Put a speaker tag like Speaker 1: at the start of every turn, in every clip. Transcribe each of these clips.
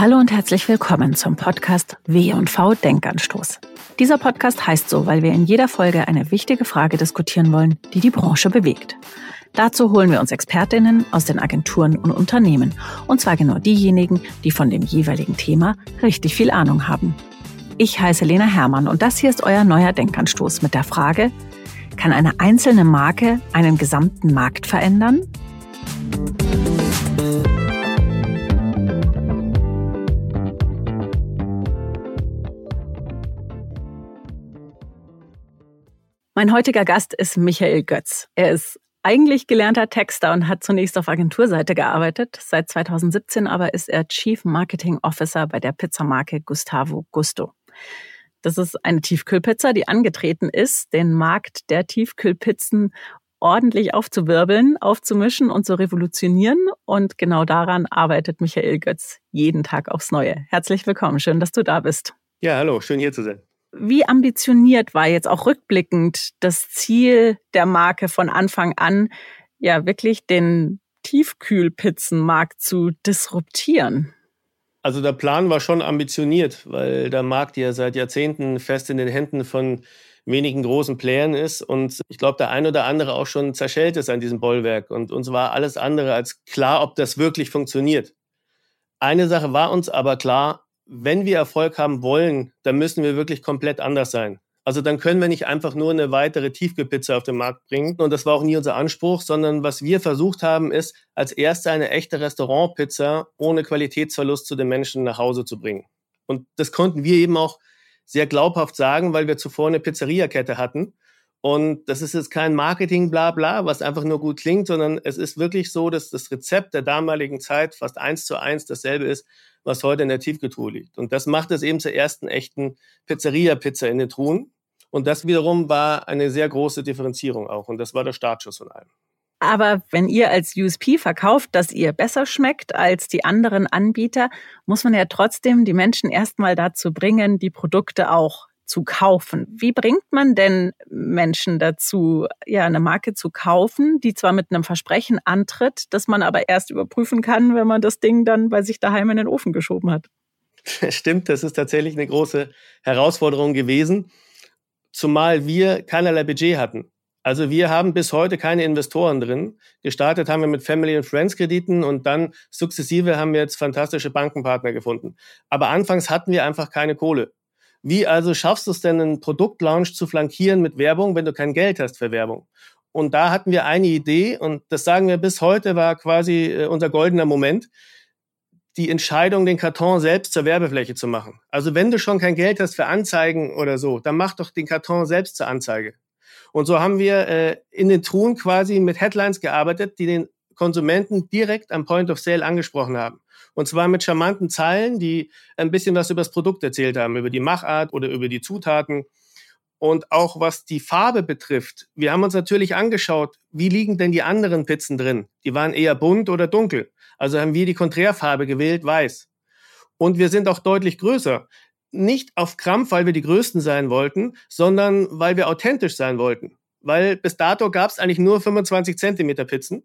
Speaker 1: Hallo und herzlich willkommen zum Podcast W&V Denkanstoß. Dieser Podcast heißt so, weil wir in jeder Folge eine wichtige Frage diskutieren wollen, die die Branche bewegt. Dazu holen wir uns Expertinnen aus den Agenturen und Unternehmen. Und zwar genau diejenigen, die von dem jeweiligen Thema richtig viel Ahnung haben. Ich heiße Lena Hermann und das hier ist euer neuer Denkanstoß mit der Frage, kann eine einzelne Marke einen gesamten Markt verändern? Mein heutiger Gast ist Michael Götz. Er ist eigentlich gelernter Texter und hat zunächst auf Agenturseite gearbeitet. Seit 2017 aber ist er Chief Marketing Officer bei der Pizzamarke Gustavo Gusto. Das ist eine Tiefkühlpizza, die angetreten ist, den Markt der Tiefkühlpizzen ordentlich aufzuwirbeln, aufzumischen und zu revolutionieren. Und genau daran arbeitet Michael Götz jeden Tag aufs Neue. Herzlich willkommen, schön, dass du da bist.
Speaker 2: Ja, hallo, schön hier zu sein.
Speaker 1: Wie ambitioniert war jetzt auch rückblickend das Ziel der Marke von Anfang an, ja wirklich den Tiefkühlpizzenmarkt zu disruptieren?
Speaker 2: Also der Plan war schon ambitioniert, weil der Markt ja seit Jahrzehnten fest in den Händen von wenigen großen Playern ist und ich glaube, der ein oder andere auch schon zerschellt ist an diesem Bollwerk und uns war alles andere als klar, ob das wirklich funktioniert. Eine Sache war uns aber klar, wenn wir Erfolg haben wollen, dann müssen wir wirklich komplett anders sein. Also dann können wir nicht einfach nur eine weitere Tiefkühlpizza auf den Markt bringen. Und das war auch nie unser Anspruch, sondern was wir versucht haben, ist, als erste eine echte Restaurantpizza ohne Qualitätsverlust zu den Menschen nach Hause zu bringen. Und das konnten wir eben auch sehr glaubhaft sagen, weil wir zuvor eine Pizzeriakette hatten. Und das ist jetzt kein Marketing-Blabla, was einfach nur gut klingt, sondern es ist wirklich so, dass das Rezept der damaligen Zeit fast eins zu eins dasselbe ist, was heute in der Tiefkühltruhe liegt. Und das macht es eben zur ersten echten Pizzeria-Pizza in den Truhen. Und das wiederum war eine sehr große Differenzierung auch. Und das war der Startschuss von allem.
Speaker 1: Aber wenn ihr als USP verkauft, dass ihr besser schmeckt als die anderen Anbieter, muss man ja trotzdem die Menschen erstmal dazu bringen, die Produkte auch zu kaufen. Wie bringt man denn Menschen dazu, ja, eine Marke zu kaufen, die zwar mit einem Versprechen antritt, das man aber erst überprüfen kann, wenn man das Ding dann bei sich daheim in den Ofen geschoben hat?
Speaker 2: Stimmt, das ist tatsächlich eine große Herausforderung gewesen, zumal wir keinerlei Budget hatten. Also wir haben bis heute keine Investoren drin. Gestartet haben wir mit Family and Friends Krediten und dann sukzessive haben wir jetzt fantastische Bankenpartner gefunden. Aber anfangs hatten wir einfach keine Kohle. Wie also schaffst du es denn, einen Produktlaunch zu flankieren mit Werbung, wenn du kein Geld hast für Werbung? Und da hatten wir eine Idee und das sagen wir bis heute war quasi äh, unser goldener Moment, die Entscheidung, den Karton selbst zur Werbefläche zu machen. Also wenn du schon kein Geld hast für Anzeigen oder so, dann mach doch den Karton selbst zur Anzeige. Und so haben wir äh, in den Truhen quasi mit Headlines gearbeitet, die den Konsumenten direkt am Point of Sale angesprochen haben. Und zwar mit charmanten Zeilen, die ein bisschen was über das Produkt erzählt haben, über die Machart oder über die Zutaten. Und auch was die Farbe betrifft, wir haben uns natürlich angeschaut, wie liegen denn die anderen Pizzen drin? Die waren eher bunt oder dunkel. Also haben wir die Konträrfarbe gewählt, weiß. Und wir sind auch deutlich größer. Nicht auf Krampf, weil wir die Größten sein wollten, sondern weil wir authentisch sein wollten. Weil bis dato gab es eigentlich nur 25 Zentimeter Pizzen.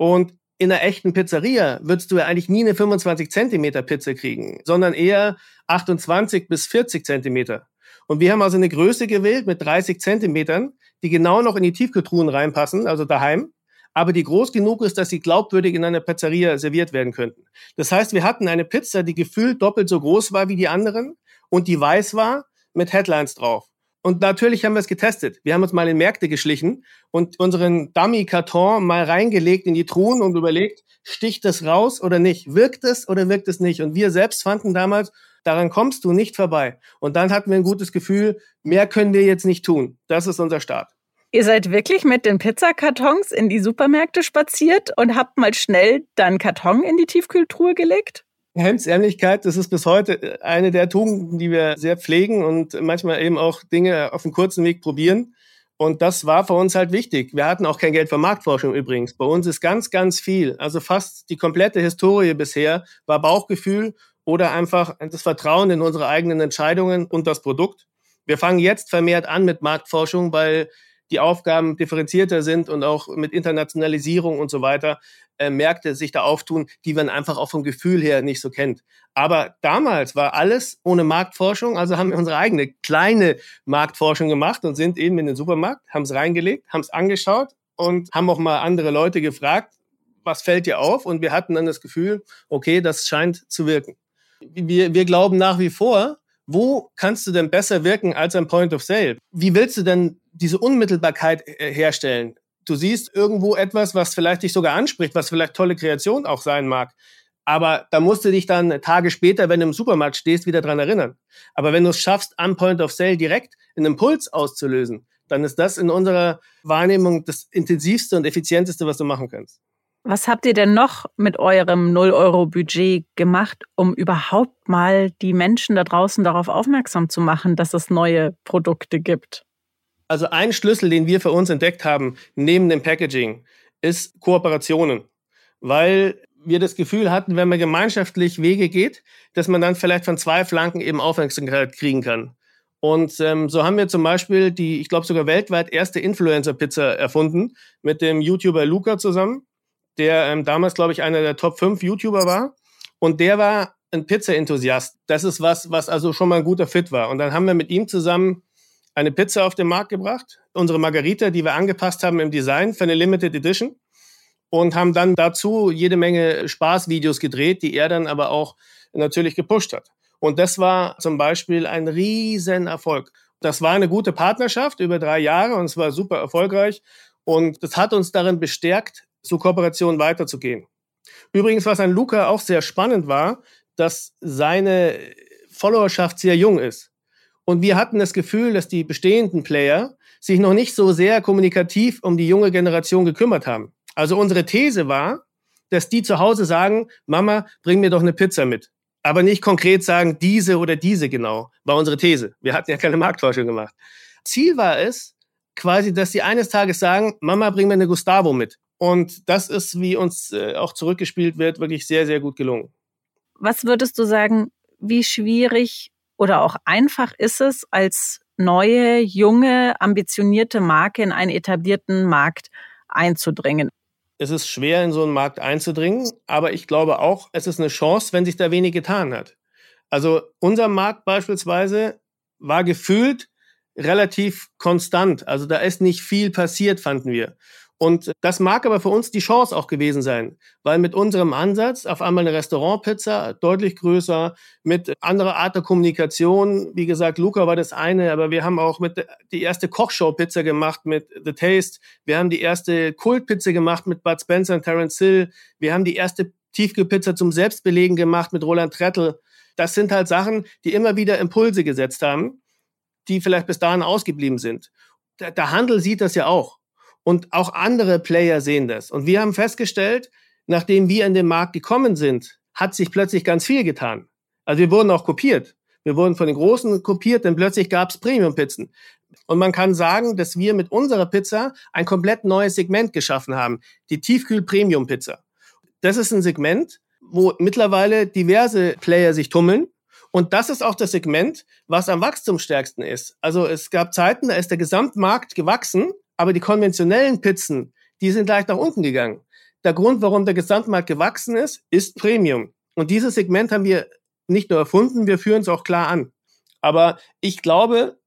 Speaker 2: Und in einer echten Pizzeria würdest du ja eigentlich nie eine 25 Zentimeter Pizza kriegen, sondern eher 28 bis 40 Zentimeter. Und wir haben also eine Größe gewählt mit 30 Zentimetern, die genau noch in die Tiefkühltruhen reinpassen, also daheim, aber die groß genug ist, dass sie glaubwürdig in einer Pizzeria serviert werden könnten. Das heißt, wir hatten eine Pizza, die gefühlt doppelt so groß war wie die anderen und die weiß war mit Headlines drauf. Und natürlich haben wir es getestet. Wir haben uns mal in Märkte geschlichen und unseren Dummy-Karton mal reingelegt in die Truhen und überlegt, sticht das raus oder nicht? Wirkt es oder wirkt es nicht? Und wir selbst fanden damals, daran kommst du nicht vorbei. Und dann hatten wir ein gutes Gefühl, mehr können wir jetzt nicht tun. Das ist unser Start.
Speaker 1: Ihr seid wirklich mit den Pizzakartons in die Supermärkte spaziert und habt mal schnell deinen Karton in die Tiefkühltruhe gelegt?
Speaker 2: Hemdärmlichkeit, das ist bis heute äh, eine der Tugenden, die wir sehr pflegen und manchmal eben auch Dinge auf einem kurzen Weg probieren. Und das war für uns halt wichtig. Wir hatten auch kein Geld für Marktforschung übrigens. Bei uns ist ganz, ganz viel, also fast die komplette Historie bisher war Bauchgefühl oder einfach das Vertrauen in unsere eigenen Entscheidungen und das Produkt. Wir fangen jetzt vermehrt an mit Marktforschung, weil die Aufgaben differenzierter sind und auch mit Internationalisierung und so weiter äh, Märkte sich da auftun, die man einfach auch vom Gefühl her nicht so kennt. Aber damals war alles ohne Marktforschung, also haben wir unsere eigene kleine Marktforschung gemacht und sind eben in den Supermarkt, haben es reingelegt, haben es angeschaut und haben auch mal andere Leute gefragt, was fällt dir auf? Und wir hatten dann das Gefühl, okay, das scheint zu wirken. Wir, wir glauben nach wie vor, wo kannst du denn besser wirken als am Point of Sale? Wie willst du denn diese Unmittelbarkeit äh, herstellen? Du siehst irgendwo etwas, was vielleicht dich sogar anspricht, was vielleicht tolle Kreation auch sein mag. Aber da musst du dich dann Tage später, wenn du im Supermarkt stehst, wieder dran erinnern. Aber wenn du es schaffst, am Point of Sale direkt einen Impuls auszulösen, dann ist das in unserer Wahrnehmung das intensivste und effizienteste, was du machen kannst.
Speaker 1: Was habt ihr denn noch mit eurem 0-Euro-Budget gemacht, um überhaupt mal die Menschen da draußen darauf aufmerksam zu machen, dass es neue Produkte gibt?
Speaker 2: Also ein Schlüssel, den wir für uns entdeckt haben, neben dem Packaging, ist Kooperationen. Weil wir das Gefühl hatten, wenn man gemeinschaftlich Wege geht, dass man dann vielleicht von zwei Flanken eben Aufmerksamkeit kriegen kann. Und ähm, so haben wir zum Beispiel die, ich glaube sogar weltweit erste Influencer-Pizza erfunden mit dem YouTuber Luca zusammen der ähm, damals, glaube ich, einer der Top 5 YouTuber war. Und der war ein Pizza-Enthusiast. Das ist was, was also schon mal ein guter Fit war. Und dann haben wir mit ihm zusammen eine Pizza auf den Markt gebracht. Unsere Margarita, die wir angepasst haben im Design für eine Limited Edition. Und haben dann dazu jede Menge Spaßvideos gedreht, die er dann aber auch natürlich gepusht hat. Und das war zum Beispiel ein riesen Erfolg. Das war eine gute Partnerschaft über drei Jahre und es war super erfolgreich. Und das hat uns darin bestärkt, zu Kooperationen weiterzugehen. Übrigens, was an Luca auch sehr spannend war, dass seine Followerschaft sehr jung ist. Und wir hatten das Gefühl, dass die bestehenden Player sich noch nicht so sehr kommunikativ um die junge Generation gekümmert haben. Also unsere These war, dass die zu Hause sagen, Mama, bring mir doch eine Pizza mit. Aber nicht konkret sagen, diese oder diese genau, war unsere These. Wir hatten ja keine Marktforschung gemacht. Ziel war es, quasi, dass sie eines Tages sagen, Mama, bring mir eine Gustavo mit. Und das ist, wie uns äh, auch zurückgespielt wird, wirklich sehr, sehr gut gelungen.
Speaker 1: Was würdest du sagen, wie schwierig oder auch einfach ist es, als neue, junge, ambitionierte Marke in einen etablierten Markt einzudringen?
Speaker 2: Es ist schwer, in so einen Markt einzudringen, aber ich glaube auch, es ist eine Chance, wenn sich da wenig getan hat. Also unser Markt beispielsweise war gefühlt relativ konstant. Also da ist nicht viel passiert, fanden wir. Und das mag aber für uns die Chance auch gewesen sein, weil mit unserem Ansatz auf einmal eine Restaurantpizza deutlich größer, mit anderer Art der Kommunikation. Wie gesagt, Luca war das eine, aber wir haben auch mit die erste Kochshow-Pizza gemacht mit The Taste. Wir haben die erste Kultpizza gemacht mit Bud Spencer und Terence Hill. Wir haben die erste Tiefkühlpizza zum Selbstbelegen gemacht mit Roland Trettel. Das sind halt Sachen, die immer wieder Impulse gesetzt haben, die vielleicht bis dahin ausgeblieben sind. Der, der Handel sieht das ja auch. Und auch andere Player sehen das. Und wir haben festgestellt, nachdem wir in den Markt gekommen sind, hat sich plötzlich ganz viel getan. Also wir wurden auch kopiert. Wir wurden von den Großen kopiert, denn plötzlich gab es Premium-Pizzen. Und man kann sagen, dass wir mit unserer Pizza ein komplett neues Segment geschaffen haben, die Tiefkühl-Premium-Pizza. Das ist ein Segment, wo mittlerweile diverse Player sich tummeln. Und das ist auch das Segment, was am wachstumsstärksten ist. Also es gab Zeiten, da ist der Gesamtmarkt gewachsen aber die konventionellen Pizzen, die sind leicht nach unten gegangen. Der Grund, warum der Gesamtmarkt gewachsen ist, ist Premium. Und dieses Segment haben wir nicht nur erfunden, wir führen es auch klar an. Aber ich glaube,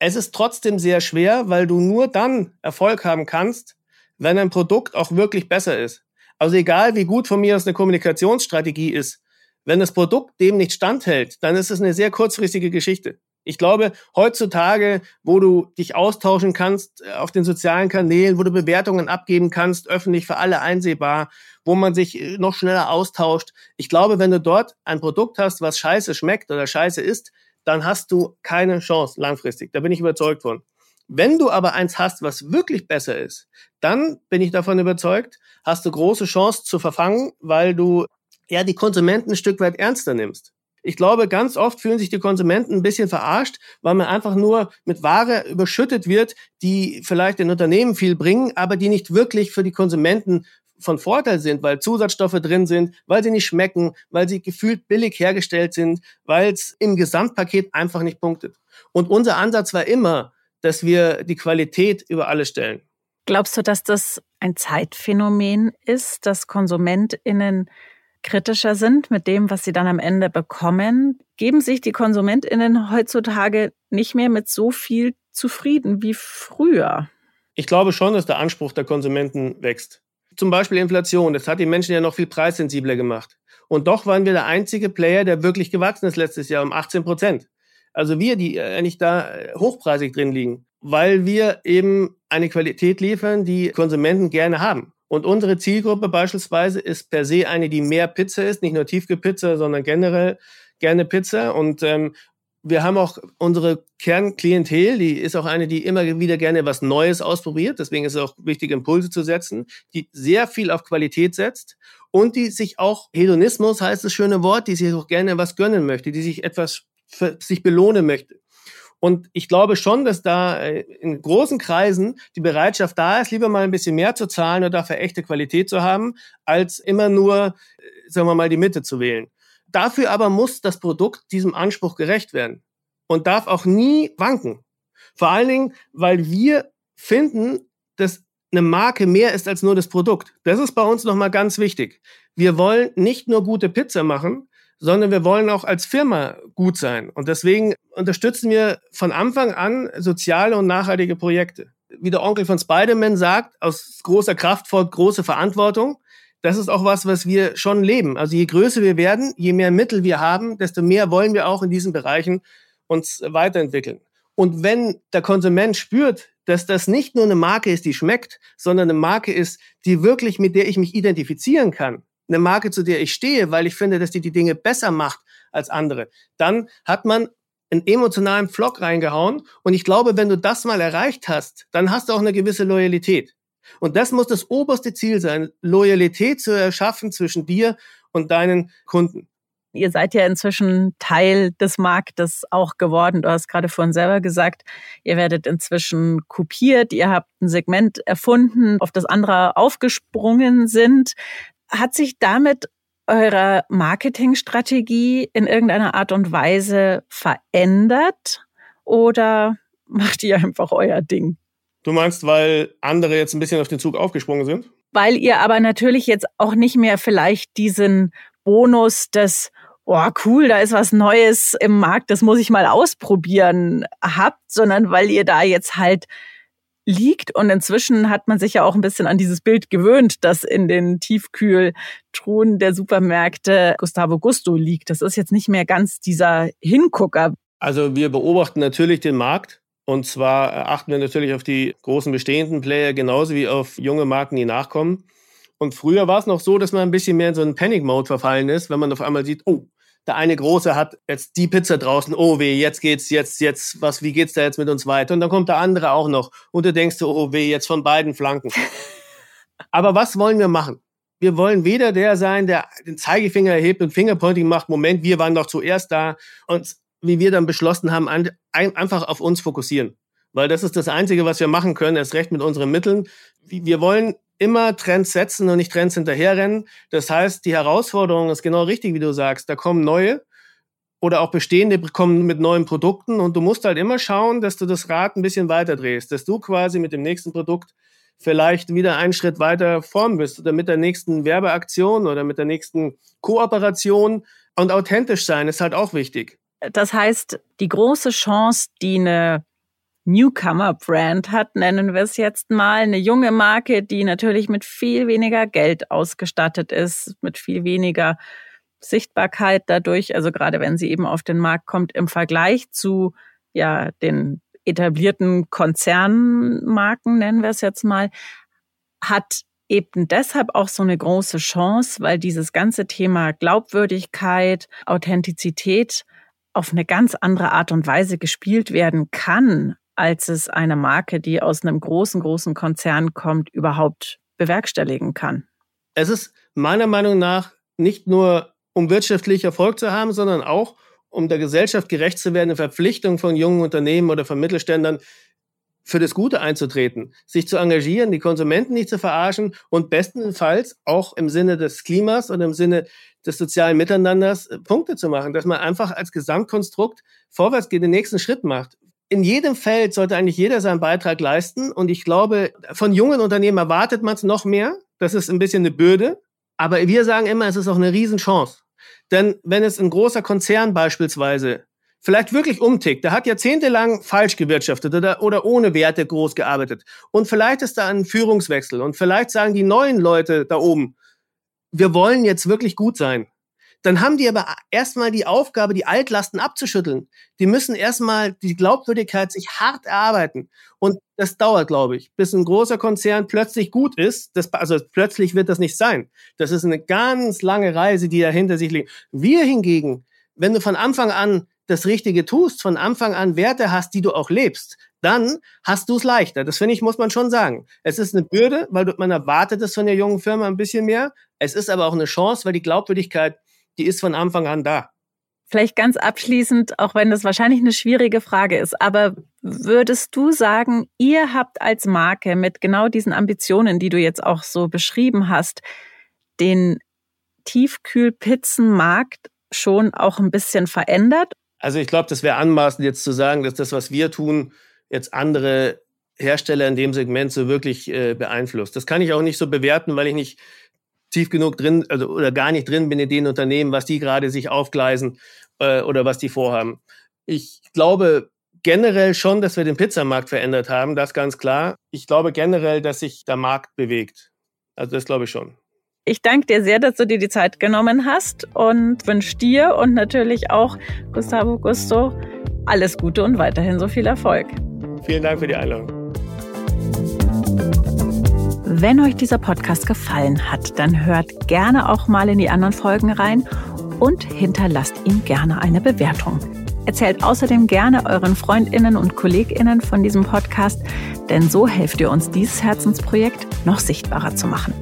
Speaker 2: es ist trotzdem sehr schwer, weil du nur dann Erfolg haben kannst, wenn ein Produkt auch wirklich besser ist. Also egal, wie gut von mir aus eine Kommunikationsstrategie ist, wenn das Produkt dem nicht standhält, dann ist es eine sehr kurzfristige Geschichte. Ich glaube, heutzutage, wo du dich austauschen kannst äh, auf den sozialen Kanälen, wo du Bewertungen abgeben kannst, öffentlich für alle einsehbar, wo man sich äh, noch schneller austauscht. Ich glaube, wenn du dort ein Produkt hast, was scheiße schmeckt oder scheiße ist, dann hast du keine Chance langfristig. Da bin ich überzeugt von. Wenn du aber eins hast, was wirklich besser ist, dann bin ich davon überzeugt, hast du große Chance zu verfangen, weil du ja die Konsumenten ein Stück weit ernster nimmst. Ich glaube, ganz oft fühlen sich die Konsumenten ein bisschen verarscht, weil man einfach nur mit Ware überschüttet wird, die vielleicht den Unternehmen viel bringen, aber die nicht wirklich für die Konsumenten von Vorteil sind, weil Zusatzstoffe drin sind, weil sie nicht schmecken, weil sie gefühlt billig hergestellt sind, weil es im Gesamtpaket einfach nicht punktet. Und unser Ansatz war immer, dass wir die Qualität über alles stellen.
Speaker 1: Glaubst du, dass das ein Zeitphänomen ist, dass KonsumentInnen kritischer sind mit dem, was sie dann am Ende bekommen? Geben sich die KonsumentInnen heutzutage nicht mehr mit so viel zufrieden wie früher?
Speaker 2: Ich glaube schon, dass der Anspruch der Konsumenten wächst. Zum Beispiel Inflation. Das hat die Menschen ja noch viel preissensibler gemacht. Und doch waren wir der einzige Player, der wirklich gewachsen ist letztes Jahr um 18 Prozent. Also wir, die eigentlich da äh, hochpreisig drin liegen, weil wir eben eine Qualität liefern, die Konsumenten gerne haben. Und unsere Zielgruppe beispielsweise ist per se eine, die mehr Pizza ist, nicht nur Tiefkühlpizza, sondern generell gerne Pizza. Und ähm, wir haben auch unsere Kernklientel, die ist auch eine, die immer wieder gerne was Neues ausprobiert. Deswegen ist es auch wichtig, Impulse zu setzen, die sehr viel auf Qualität setzt und die sich auch, Hedonismus heißt das schöne Wort, die sich auch gerne was gönnen möchte, die sich etwas für sich belohnen möchte. Und ich glaube schon, dass da äh, in großen Kreisen die Bereitschaft da ist, lieber mal ein bisschen mehr zu zahlen oder dafür echte Qualität zu haben, als immer nur, äh, sagen wir mal, die Mitte zu wählen. Dafür aber muss das Produkt diesem Anspruch gerecht werden und darf auch nie wanken. Vor allen Dingen, weil wir finden, dass eine Marke mehr ist als nur das Produkt. Das ist bei uns nochmal ganz wichtig. Wir wollen nicht nur gute Pizza machen, sondern wir wollen auch als Firma gut sein. Und deswegen unterstützen wir von Anfang an soziale und nachhaltige Projekte. Wie der Onkel von Spider-Man sagt, aus großer Kraft folgt große Verantwortung das ist auch was, was wir schon leben. Also je größer wir werden, je mehr Mittel wir haben, desto mehr wollen wir auch in diesen Bereichen uns weiterentwickeln. Und wenn der Konsument spürt, dass das nicht nur eine Marke ist, die schmeckt, sondern eine Marke ist, die wirklich mit der ich mich identifizieren kann, eine Marke, zu der ich stehe, weil ich finde, dass die die Dinge besser macht als andere, dann hat man einen emotionalen Flock reingehauen. Und ich glaube, wenn du das mal erreicht hast, dann hast du auch eine gewisse Loyalität. Und das muss das oberste Ziel sein, Loyalität zu erschaffen zwischen dir und deinen Kunden.
Speaker 1: Ihr seid ja inzwischen Teil des Marktes auch geworden. Du hast gerade vorhin selber gesagt, ihr werdet inzwischen kopiert. Ihr habt ein Segment erfunden, auf das andere aufgesprungen sind. Hat sich damit eure Marketingstrategie in irgendeiner Art und Weise verändert oder macht ihr einfach euer Ding?
Speaker 2: Du meinst, weil andere jetzt ein bisschen auf den Zug aufgesprungen sind?
Speaker 1: Weil ihr aber natürlich jetzt auch nicht mehr vielleicht diesen Bonus des oh cool, da ist was Neues im Markt, das muss ich mal ausprobieren habt, sondern weil ihr da jetzt halt liegt und inzwischen hat man sich ja auch ein bisschen an dieses Bild gewöhnt, dass in den Tiefkühltruhen der Supermärkte Gustavo Gusto liegt. Das ist jetzt nicht mehr ganz dieser Hingucker.
Speaker 2: Also wir beobachten natürlich den Markt und zwar achten wir natürlich auf die großen bestehenden Player genauso wie auf junge Marken, die nachkommen. Und früher war es noch so, dass man ein bisschen mehr in so einen Panic-Mode verfallen ist, wenn man auf einmal sieht, oh, der eine Große hat jetzt die Pizza draußen, oh weh, jetzt geht's, jetzt, jetzt, was, wie geht's da jetzt mit uns weiter? Und dann kommt der andere auch noch. Und du denkst, oh weh, jetzt von beiden Flanken. Aber was wollen wir machen? Wir wollen weder der sein, der den Zeigefinger erhebt und Fingerpointing macht, Moment, wir waren doch zuerst da. Und wie wir dann beschlossen haben, ein, einfach auf uns fokussieren. Weil das ist das Einzige, was wir machen können, erst recht mit unseren Mitteln. Wir wollen immer Trends setzen und nicht Trends hinterherrennen. Das heißt, die Herausforderung ist genau richtig, wie du sagst. Da kommen neue oder auch bestehende kommen mit neuen Produkten und du musst halt immer schauen, dass du das Rad ein bisschen weiter drehst, dass du quasi mit dem nächsten Produkt vielleicht wieder einen Schritt weiter vorn bist oder mit der nächsten Werbeaktion oder mit der nächsten Kooperation und authentisch sein ist halt auch wichtig.
Speaker 1: Das heißt, die große Chance, die eine Newcomer-Brand hat, nennen wir es jetzt mal, eine junge Marke, die natürlich mit viel weniger Geld ausgestattet ist, mit viel weniger Sichtbarkeit dadurch, also gerade wenn sie eben auf den Markt kommt, im Vergleich zu ja den etablierten Konzernmarken, nennen wir es jetzt mal, hat eben deshalb auch so eine große Chance, weil dieses ganze Thema Glaubwürdigkeit, Authentizität auf eine ganz andere Art und Weise gespielt werden kann, als es eine Marke, die aus einem großen, großen Konzern kommt, überhaupt bewerkstelligen kann.
Speaker 2: Es ist meiner Meinung nach nicht nur, um wirtschaftlich Erfolg zu haben, sondern auch, um der Gesellschaft gerecht zu werden, eine Verpflichtung von jungen Unternehmen oder von Mittelständlern, für das Gute einzutreten, sich zu engagieren, die Konsumenten nicht zu verarschen und bestenfalls auch im Sinne des Klimas und im Sinne des sozialen Miteinanders äh, Punkte zu machen, dass man einfach als Gesamtkonstrukt vorwärts geht, den nächsten Schritt macht. In jedem Feld sollte eigentlich jeder seinen Beitrag leisten. Und ich glaube, von jungen Unternehmen erwartet man es noch mehr. Das ist ein bisschen eine Bürde. Aber wir sagen immer, es ist auch eine Riesenchance. Denn wenn es ein großer Konzern beispielsweise vielleicht wirklich umtickt, der hat jahrzehntelang falsch gewirtschaftet oder, oder ohne Werte groß gearbeitet und vielleicht ist da ein Führungswechsel und vielleicht sagen die neuen Leute da oben, wir wollen jetzt wirklich gut sein dann haben die aber erstmal die Aufgabe, die Altlasten abzuschütteln. Die müssen erstmal die Glaubwürdigkeit sich hart erarbeiten. Und das dauert, glaube ich, bis ein großer Konzern plötzlich gut ist. Das, also plötzlich wird das nicht sein. Das ist eine ganz lange Reise, die da hinter sich liegt. Wir hingegen, wenn du von Anfang an das Richtige tust, von Anfang an Werte hast, die du auch lebst, dann hast du es leichter. Das finde ich, muss man schon sagen. Es ist eine Bürde, weil man erwartet es von der jungen Firma ein bisschen mehr. Es ist aber auch eine Chance, weil die Glaubwürdigkeit die ist von Anfang an da.
Speaker 1: Vielleicht ganz abschließend, auch wenn das wahrscheinlich eine schwierige Frage ist, aber würdest du sagen, ihr habt als Marke mit genau diesen Ambitionen, die du jetzt auch so beschrieben hast, den Tiefkühlpizzenmarkt schon auch ein bisschen verändert?
Speaker 2: Also ich glaube, das wäre anmaßend jetzt zu sagen, dass das, was wir tun, jetzt andere Hersteller in dem Segment so wirklich äh, beeinflusst. Das kann ich auch nicht so bewerten, weil ich nicht tief genug drin also, oder gar nicht drin bin in den Unternehmen, was die gerade sich aufgleisen äh, oder was die vorhaben. Ich glaube generell schon, dass wir den Pizzamarkt verändert haben, das ganz klar. Ich glaube generell, dass sich der Markt bewegt. Also das glaube ich schon.
Speaker 1: Ich danke dir sehr, dass du dir die Zeit genommen hast und wünsche dir und natürlich auch Gustavo Gusto alles Gute und weiterhin so viel Erfolg.
Speaker 2: Vielen Dank für die Einladung.
Speaker 1: Wenn euch dieser Podcast gefallen hat, dann hört gerne auch mal in die anderen Folgen rein und hinterlasst ihm gerne eine Bewertung. Erzählt außerdem gerne euren Freundinnen und Kolleginnen von diesem Podcast, denn so helft ihr uns, dieses Herzensprojekt noch sichtbarer zu machen.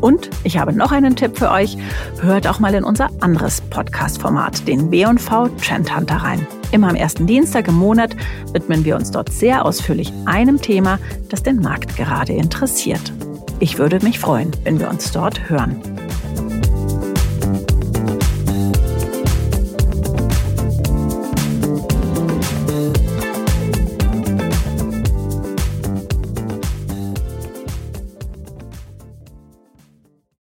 Speaker 1: Und ich habe noch einen Tipp für euch. Hört auch mal in unser anderes Podcast-Format, den B&V Trend Hunter rein. Immer am ersten Dienstag im Monat widmen wir uns dort sehr ausführlich einem Thema, das den Markt gerade interessiert. Ich würde mich freuen, wenn wir uns dort hören.